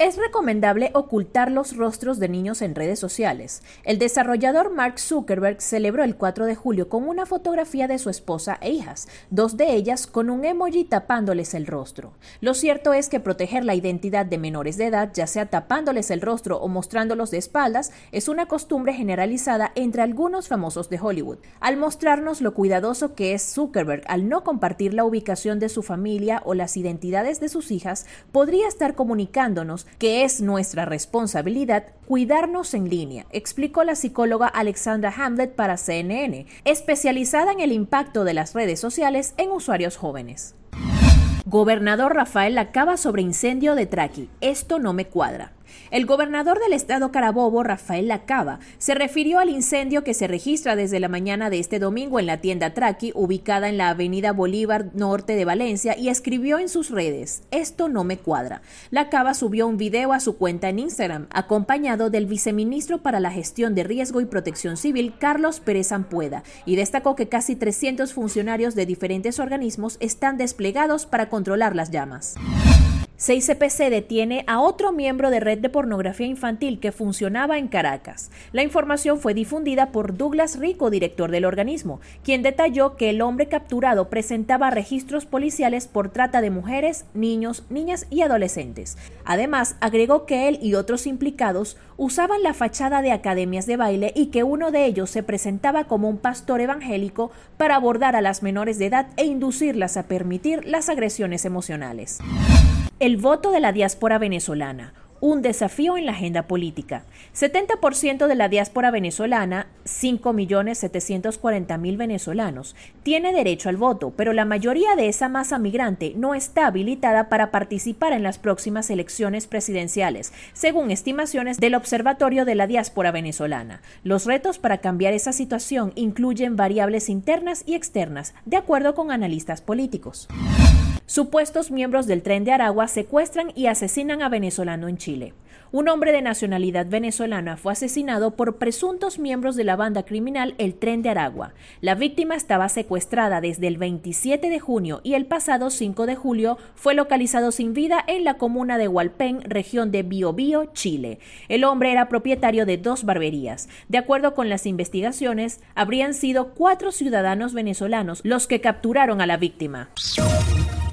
Es recomendable ocultar los rostros de niños en redes sociales. El desarrollador Mark Zuckerberg celebró el 4 de julio con una fotografía de su esposa e hijas, dos de ellas con un emoji tapándoles el rostro. Lo cierto es que proteger la identidad de menores de edad, ya sea tapándoles el rostro o mostrándolos de espaldas, es una costumbre generalizada entre algunos famosos de Hollywood. Al mostrarnos lo cuidadoso que es Zuckerberg al no compartir la ubicación de su familia o las identidades de sus hijas, podría estar comunicándonos que es nuestra responsabilidad cuidarnos en línea, explicó la psicóloga Alexandra Hamlet para CNN, especializada en el impacto de las redes sociales en usuarios jóvenes. Gobernador Rafael Acaba sobre incendio de Traqui. Esto no me cuadra. El gobernador del estado Carabobo, Rafael Lacaba, se refirió al incendio que se registra desde la mañana de este domingo en la tienda Traqui, ubicada en la avenida Bolívar Norte de Valencia, y escribió en sus redes, esto no me cuadra. Lacaba subió un video a su cuenta en Instagram, acompañado del viceministro para la gestión de riesgo y protección civil, Carlos Pérez Ampueda, y destacó que casi 300 funcionarios de diferentes organismos están desplegados para controlar las llamas. 6CPC detiene a otro miembro de red de pornografía infantil que funcionaba en Caracas. La información fue difundida por Douglas Rico, director del organismo, quien detalló que el hombre capturado presentaba registros policiales por trata de mujeres, niños, niñas y adolescentes. Además, agregó que él y otros implicados usaban la fachada de academias de baile y que uno de ellos se presentaba como un pastor evangélico para abordar a las menores de edad e inducirlas a permitir las agresiones emocionales. El voto de la diáspora venezolana un desafío en la agenda política. 70% de la diáspora venezolana, 5.740.000 venezolanos, tiene derecho al voto, pero la mayoría de esa masa migrante no está habilitada para participar en las próximas elecciones presidenciales, según estimaciones del Observatorio de la Diáspora Venezolana. Los retos para cambiar esa situación incluyen variables internas y externas, de acuerdo con analistas políticos. Supuestos miembros del tren de Aragua secuestran y asesinan a venezolano en Chile. Un hombre de nacionalidad venezolana fue asesinado por presuntos miembros de la banda criminal El Tren de Aragua. La víctima estaba secuestrada desde el 27 de junio y el pasado 5 de julio fue localizado sin vida en la comuna de Hualpén, región de Biobío, Chile. El hombre era propietario de dos barberías. De acuerdo con las investigaciones, habrían sido cuatro ciudadanos venezolanos los que capturaron a la víctima.